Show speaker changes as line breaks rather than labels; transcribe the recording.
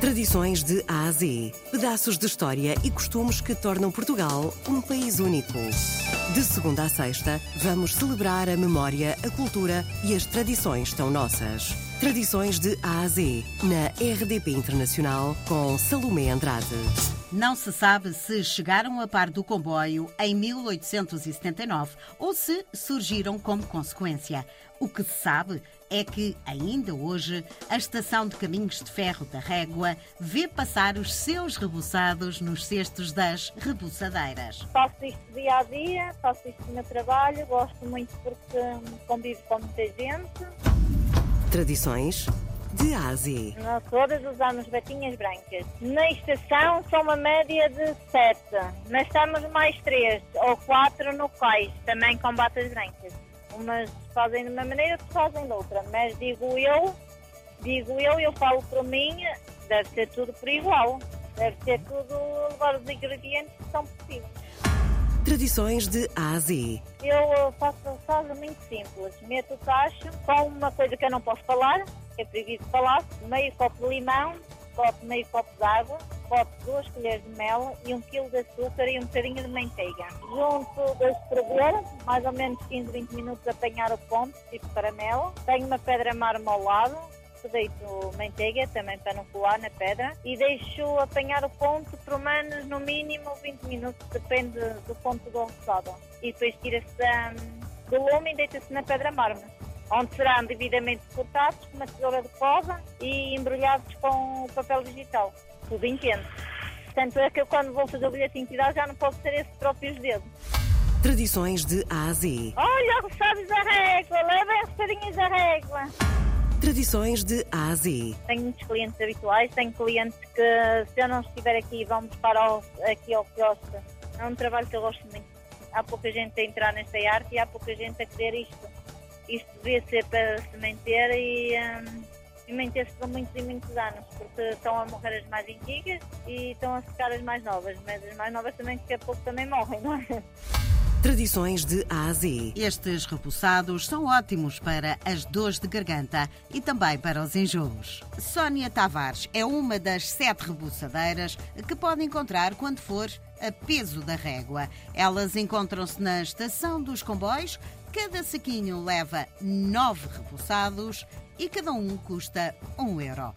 Tradições de A a Z. Pedaços de história e costumes que tornam Portugal um país único. De segunda a sexta, vamos celebrar a memória, a cultura e as tradições tão nossas. Tradições de A a Z, na RDP Internacional, com Salomé Andrade.
Não se sabe se chegaram a par do comboio em 1879 ou se surgiram como consequência. O que se sabe é que, ainda hoje, a Estação de Caminhos de Ferro da Régua vê passar os seus rebuçados nos cestos das rebuçadeiras.
Faço isto dia a dia, faço isto no meu trabalho, gosto muito porque convivo com muita gente.
Tradições de A a Z.
Nós todas usamos batinhas brancas. Na estação são uma média de sete, mas estamos mais três ou quatro no cais, também com batas brancas. Umas fazem de uma maneira, outras fazem de outra, mas digo eu, digo eu, eu falo por mim, deve ser tudo por igual. Deve ser tudo levar os ingredientes que são possíveis.
Tradições de A a Z.
Eu faço salsa muito simples. Meto o tacho com uma coisa que eu não posso falar, que é proibido falar, meio copo de limão, copo, meio copo de água, copo duas colheres de mel e um quilo de açúcar e um bocadinho de manteiga. Junto deixo ferver, mais ou menos 15, 20 minutos a apanhar o ponto, tipo caramelo. Tenho uma pedra mármore ao lado, deito manteiga também para não colar na pedra e deixo apanhar o ponto por menos no mínimo 20 minutos, depende do ponto do roçado. E depois tira-se hum, do lume e deita-se na pedra mármore, onde serão devidamente cortados com uma tesoura de cova e embrulhados com papel digital. Tudo entende. Tanto é que eu quando vou fazer o bilhete de identidade já não posso ter esses próprios dedos.
Tradições de A a Z.
Olha, roçados da régua, levem roçadinhas da régua.
Tradições de A a Z.
Tenho muitos clientes habituais, tenho clientes que, se eu não estiver aqui, vão buscar ao, aqui ao quiosque. É um trabalho que eu gosto muito. Há pouca gente a entrar nesta arte e há pouca gente a querer isto. Isto devia ser para se manter e, hum, e manter-se por muitos e muitos anos, porque estão a morrer as mais antigas e estão a ficar as mais novas, mas as mais novas também daqui a pouco também morrem, não é?
Tradições de A a Z.
Estes repulsados são ótimos para as dores de garganta e também para os enjoos. Sónia Tavares é uma das sete rebuçadeiras que pode encontrar quando for a peso da régua. Elas encontram-se na estação dos comboios. Cada saquinho leva nove repulsados e cada um custa um euro.